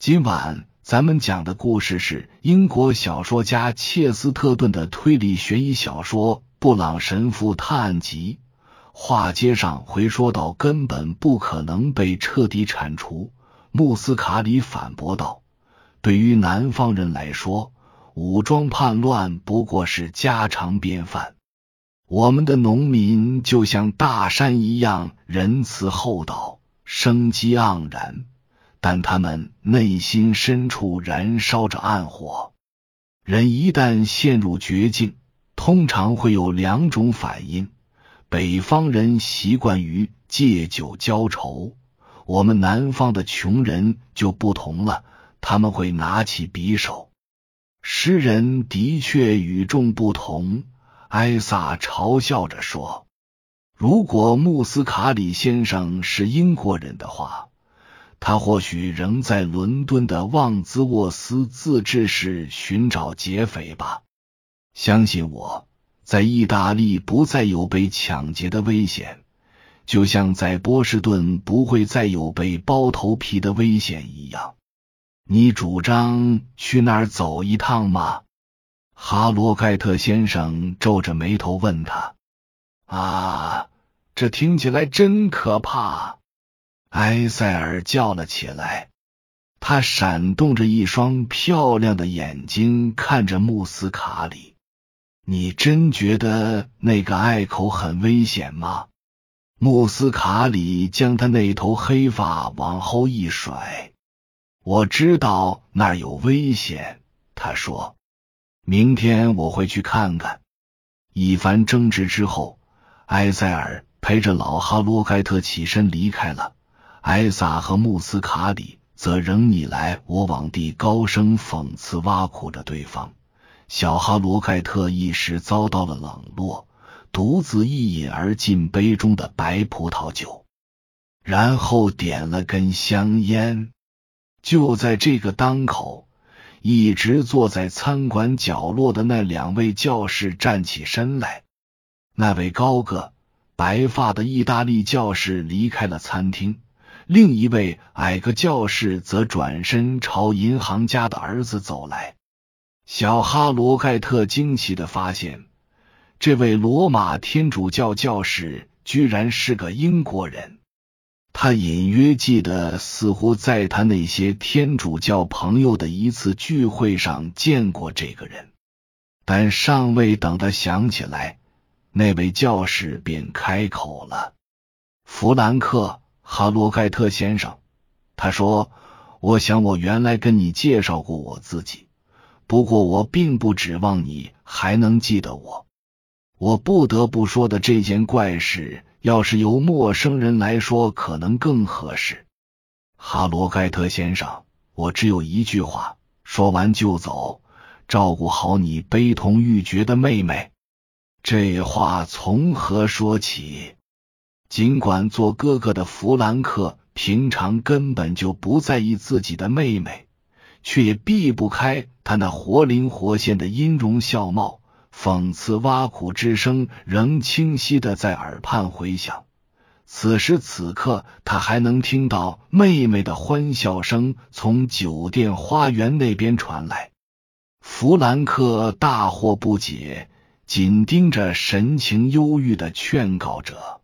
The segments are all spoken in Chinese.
今晚咱们讲的故事是英国小说家切斯特顿的推理悬疑小说《布朗神父探案集》。话接上回说到，根本不可能被彻底铲除。穆斯卡里反驳道：“对于南方人来说，武装叛乱不过是家常便饭。我们的农民就像大山一样仁慈厚道，生机盎然，但他们内心深处燃烧着暗火。人一旦陷入绝境，通常会有两种反应。北方人习惯于借酒浇愁。”我们南方的穷人就不同了，他们会拿起匕首。诗人的确与众不同，艾萨嘲笑着说：“如果穆斯卡里先生是英国人的话，他或许仍在伦敦的旺兹沃斯自治市寻找劫匪吧。相信我，在意大利不再有被抢劫的危险。”就像在波士顿不会再有被包头皮的危险一样，你主张去那儿走一趟吗？哈罗盖特先生皱着眉头问他。啊，这听起来真可怕！埃塞尔叫了起来，他闪动着一双漂亮的眼睛看着穆斯卡里。你真觉得那个隘口很危险吗？穆斯卡里将他那头黑发往后一甩。我知道那儿有危险，他说。明天我会去看看。一番争执之后，埃塞尔陪着老哈罗盖特起身离开了。埃萨和穆斯卡里则仍你来我往地高声讽刺挖苦着对方。小哈罗盖特一时遭到了冷落。独自一饮而尽杯中的白葡萄酒，然后点了根香烟。就在这个当口，一直坐在餐馆角落的那两位教士站起身来。那位高个、白发的意大利教士离开了餐厅，另一位矮个教士则转身朝银行家的儿子走来。小哈罗盖特惊奇的发现。这位罗马天主教教士居然是个英国人，他隐约记得似乎在他那些天主教朋友的一次聚会上见过这个人，但尚未等他想起来，那位教士便开口了：“弗兰克·哈罗盖特先生，他说，我想我原来跟你介绍过我自己，不过我并不指望你还能记得我。”我不得不说的这件怪事，要是由陌生人来说，可能更合适。哈罗盖特先生，我只有一句话，说完就走。照顾好你悲痛欲绝的妹妹。这话从何说起？尽管做哥哥的弗兰克平常根本就不在意自己的妹妹，却也避不开他那活灵活现的音容笑貌。讽刺挖苦之声仍清晰的在耳畔回响。此时此刻，他还能听到妹妹的欢笑声从酒店花园那边传来。弗兰克大惑不解，紧盯着神情忧郁的劝告者：“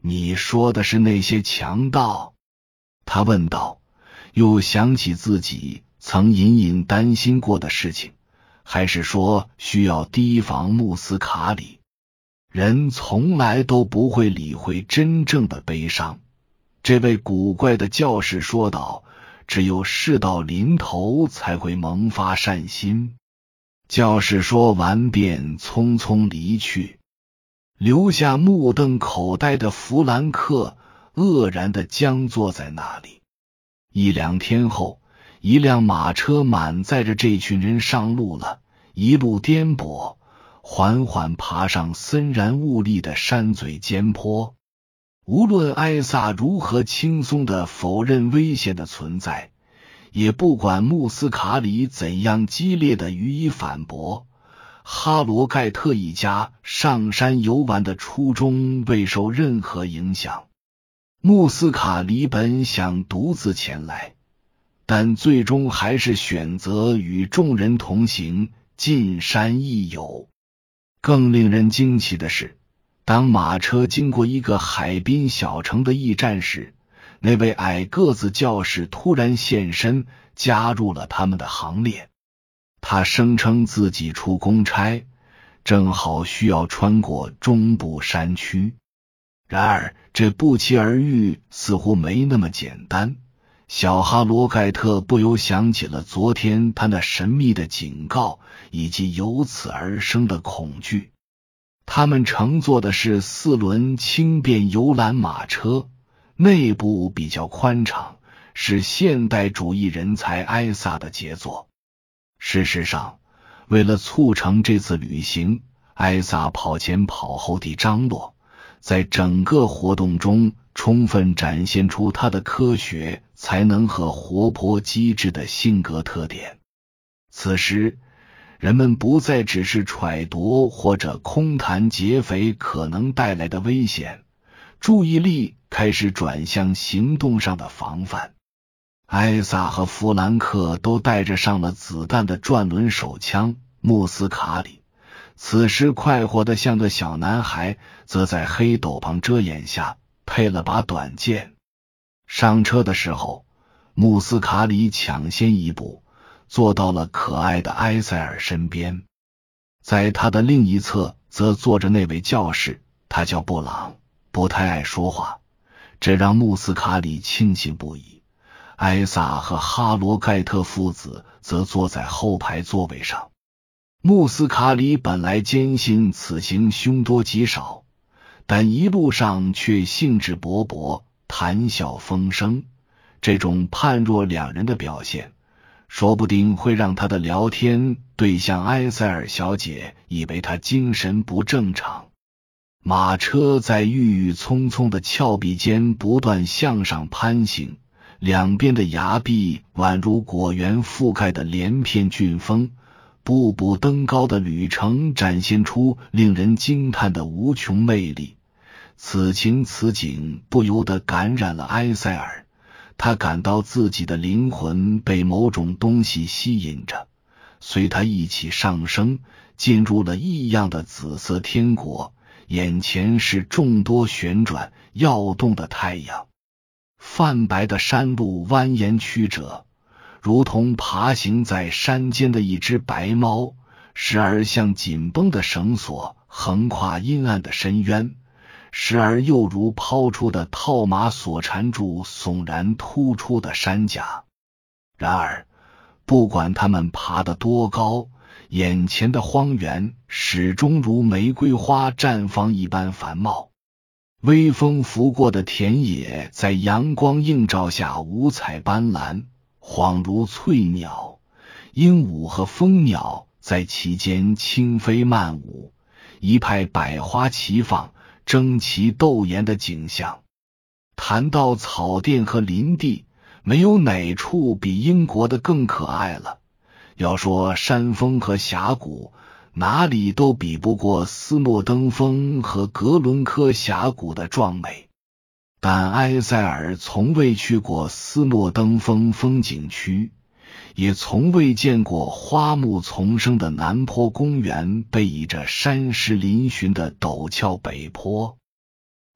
你说的是那些强盗？”他问道，又想起自己曾隐隐担心过的事情。还是说需要提防穆斯卡里？人从来都不会理会真正的悲伤。这位古怪的教士说道：“只有事到临头才会萌发善心。”教士说完便匆匆离去，留下目瞪口呆的弗兰克，愕然的僵坐在那里。一两天后。一辆马车满载着这群人上路了，一路颠簸，缓缓爬上森然兀立的山嘴尖坡。无论艾萨如何轻松的否认危险的存在，也不管穆斯卡里怎样激烈的予以反驳，哈罗盖特一家上山游玩的初衷未受任何影响。穆斯卡里本想独自前来。但最终还是选择与众人同行，进山一游。更令人惊奇的是，当马车经过一个海滨小城的驿站时，那位矮个子教士突然现身，加入了他们的行列。他声称自己出公差，正好需要穿过中部山区。然而，这不期而遇似乎没那么简单。小哈罗盖特不由想起了昨天他那神秘的警告，以及由此而生的恐惧。他们乘坐的是四轮轻便游览马车。内部比较宽敞，是现代主义人才埃萨的杰作。事实上，为了促成这次旅行，艾萨跑前跑后地张罗，在整个活动中充分展现出他的科学才能和活泼机智的性格特点。此时，人们不再只是揣度或者空谈劫匪可能带来的危险，注意力。开始转向行动上的防范。艾萨和弗兰克都带着上了子弹的转轮手枪。穆斯卡里此时快活的像个小男孩，则在黑斗篷遮掩下配了把短剑。上车的时候，穆斯卡里抢先一步坐到了可爱的埃塞尔身边，在他的另一侧则坐着那位教士，他叫布朗，不太爱说话。这让穆斯卡里庆幸不已。埃萨和哈罗盖特父子则坐在后排座位上。穆斯卡里本来坚信此行凶多吉少，但一路上却兴致勃勃，谈笑风生。这种判若两人的表现，说不定会让他的聊天对象埃塞尔小姐以为他精神不正常。马车在郁郁葱葱的峭壁间不断向上攀行，两边的崖壁宛如果园覆盖的连片峻峰，步步登高的旅程展现出令人惊叹的无穷魅力。此情此景不由得感染了埃塞尔，他感到自己的灵魂被某种东西吸引着，随他一起上升，进入了异样的紫色天国。眼前是众多旋转耀动的太阳，泛白的山路蜿蜒曲折，如同爬行在山间的一只白猫；时而像紧绷的绳索横跨阴暗的深渊，时而又如抛出的套马索缠住悚然突出的山甲。然而，不管他们爬得多高，眼前的荒原始终如玫瑰花绽放一般繁茂，微风拂过的田野在阳光映照下五彩斑斓，恍如翠鸟。鹦鹉和蜂鸟在其间轻飞漫舞，一派百花齐放、争奇斗艳的景象。谈到草甸和林地，没有哪处比英国的更可爱了。要说山峰和峡谷，哪里都比不过斯诺登峰和格伦科峡谷的壮美。但埃塞尔从未去过斯诺登峰风景区，也从未见过花木丛生的南坡公园背倚着山石嶙峋的陡峭北坡。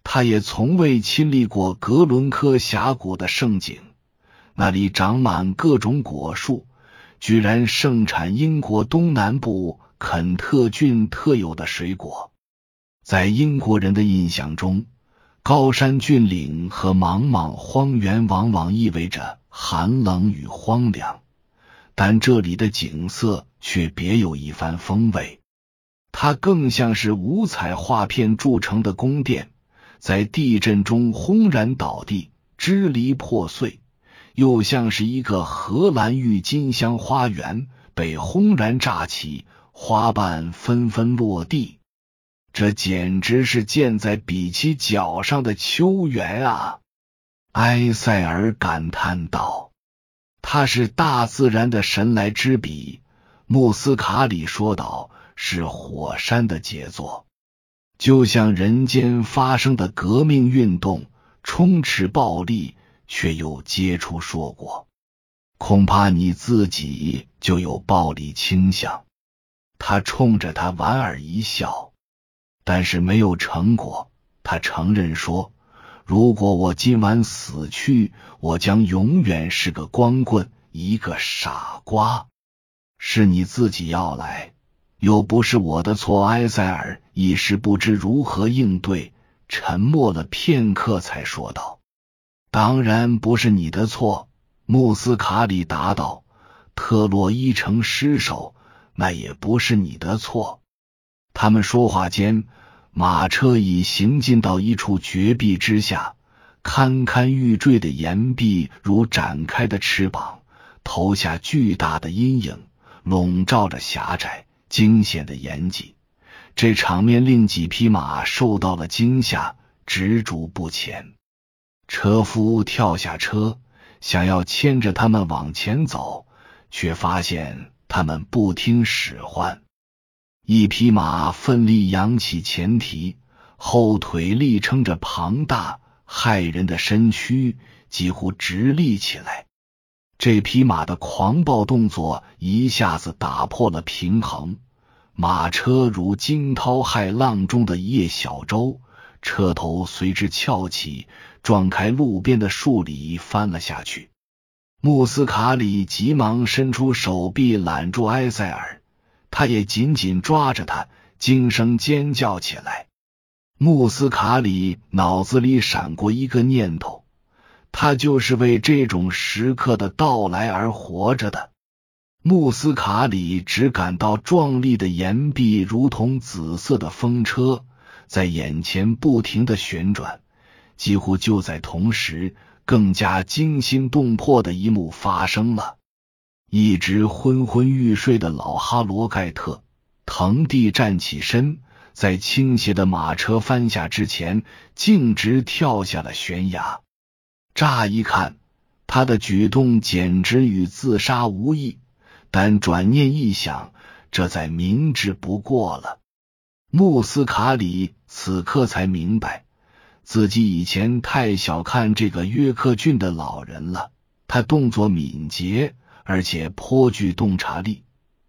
他也从未亲历过格伦科峡谷的盛景，那里长满各种果树。居然盛产英国东南部肯特郡特有的水果。在英国人的印象中，高山峻岭和茫茫荒原往往意味着寒冷与荒凉，但这里的景色却别有一番风味。它更像是五彩画片铸成的宫殿，在地震中轰然倒地，支离破碎。又像是一个荷兰郁金香花园被轰然炸起，花瓣纷纷落地。这简直是建在比奇脚上的秋园啊！埃塞尔感叹道：“他是大自然的神来之笔。”穆斯卡里说道：“是火山的杰作，就像人间发生的革命运动，充斥暴力。”却又接触硕果，恐怕你自己就有暴力倾向。他冲着他莞尔一笑，但是没有成果。他承认说：“如果我今晚死去，我将永远是个光棍，一个傻瓜。是你自己要来，又不是我的错。”埃塞尔一时不知如何应对，沉默了片刻，才说道：“当然不是你的错。”穆斯卡里答道：“特洛伊城失守，那也不是你的错。”他们说话间。马车已行进到一处绝壁之下，堪堪欲坠的岩壁如展开的翅膀，投下巨大的阴影，笼罩着狭窄惊险的岩脊。这场面令几匹马受到了惊吓，止住不前。车夫跳下车，想要牵着他们往前走，却发现他们不听使唤。一匹马奋力扬起前蹄，后腿力撑着庞大骇人的身躯，几乎直立起来。这匹马的狂暴动作一下子打破了平衡，马车如惊涛骇浪中的一叶小舟，车头随之翘起，撞开路边的树里翻了下去。穆斯卡里急忙伸出手臂揽住埃塞尔。他也紧紧抓着他，惊声尖叫起来。穆斯卡里脑子里闪过一个念头：他就是为这种时刻的到来而活着的。穆斯卡里只感到壮丽的岩壁如同紫色的风车，在眼前不停的旋转。几乎就在同时，更加惊心动魄的一幕发生了。一直昏昏欲睡的老哈罗盖特腾地站起身，在倾斜的马车翻下之前，径直跳下了悬崖。乍一看，他的举动简直与自杀无异，但转念一想，这再明智不过了。穆斯卡里此刻才明白，自己以前太小看这个约克郡的老人了。他动作敏捷。而且颇具洞察力，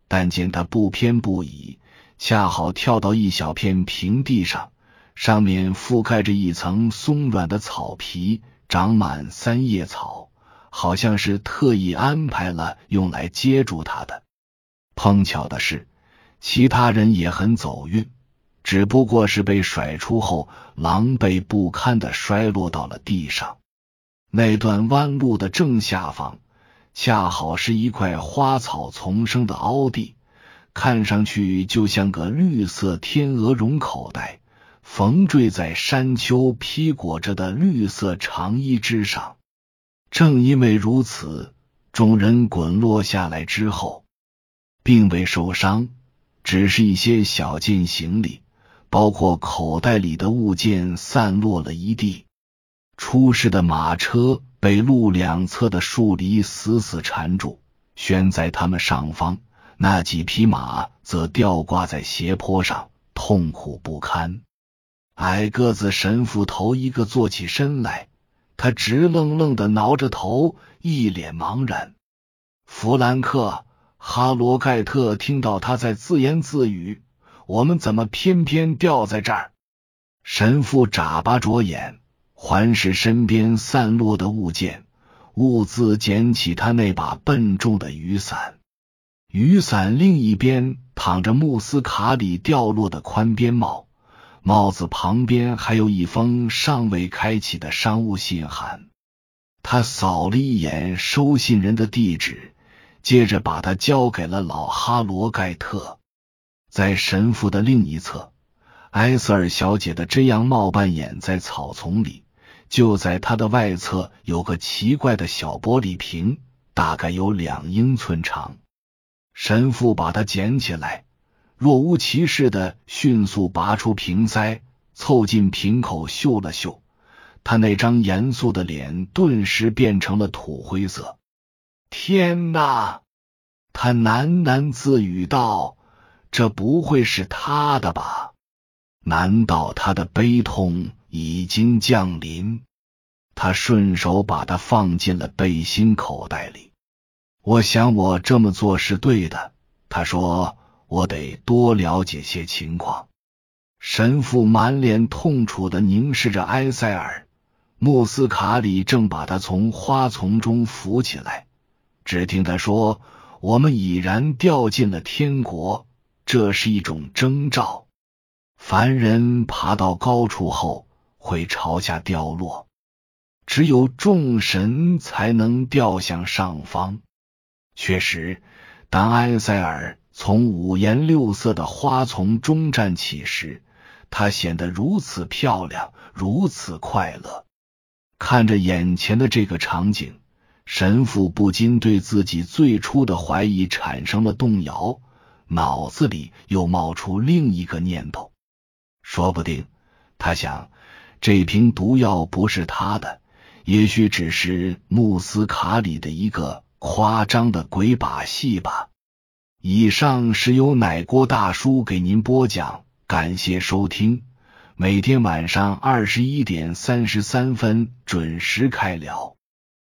但见他不偏不倚，恰好跳到一小片平地上，上面覆盖着一层松软的草皮，长满三叶草，好像是特意安排了用来接住他的。碰巧的是，其他人也很走运，只不过是被甩出后狼狈不堪的摔落到了地上。那段弯路的正下方。恰好是一块花草丛生的凹地，看上去就像个绿色天鹅绒口袋，缝缀在山丘披裹着的绿色长衣之上。正因为如此，众人滚落下来之后，并未受伤，只是一些小件行李，包括口袋里的物件，散落了一地。出事的马车。被路两侧的树篱死死缠住，悬在他们上方。那几匹马则吊挂在斜坡上，痛苦不堪。矮个子神父头一个坐起身来，他直愣愣的挠着头，一脸茫然。弗兰克·哈罗盖特听到他在自言自语：“我们怎么偏偏掉在这儿？”神父眨巴着眼。环视身边散落的物件，兀自捡起他那把笨重的雨伞。雨伞另一边躺着穆斯卡里掉落的宽边帽，帽子旁边还有一封尚未开启的商务信函。他扫了一眼收信人的地址，接着把它交给了老哈罗盖特。在神父的另一侧，埃瑟尔小姐的真样貌扮演在草丛里。就在它的外侧有个奇怪的小玻璃瓶，大概有两英寸长。神父把它捡起来，若无其事的迅速拔出瓶塞，凑近瓶口嗅了嗅，他那张严肃的脸顿时变成了土灰色。天哪！他喃喃自语道：“这不会是他的吧？难道他的悲痛？”已经降临，他顺手把它放进了背心口袋里。我想我这么做是对的。他说：“我得多了解些情况。”神父满脸痛楚的凝视着埃塞尔，穆斯卡里正把他从花丛中扶起来。只听他说：“我们已然掉进了天国，这是一种征兆。凡人爬到高处后会朝下掉落，只有众神才能掉向上方。”确实，当埃塞尔从五颜六色的花丛中站起时，他显得如此漂亮，如此快乐。看着眼前的这个场景，神父不禁对自己最初的怀疑产生了动摇，脑子里又冒出另一个念头：说不定他想，这瓶毒药不是他的，也许只是穆斯卡里的一个夸张的鬼把戏吧。以上是由奶锅大叔给您播讲。感谢收听，每天晚上二十一点三十三分准时开聊。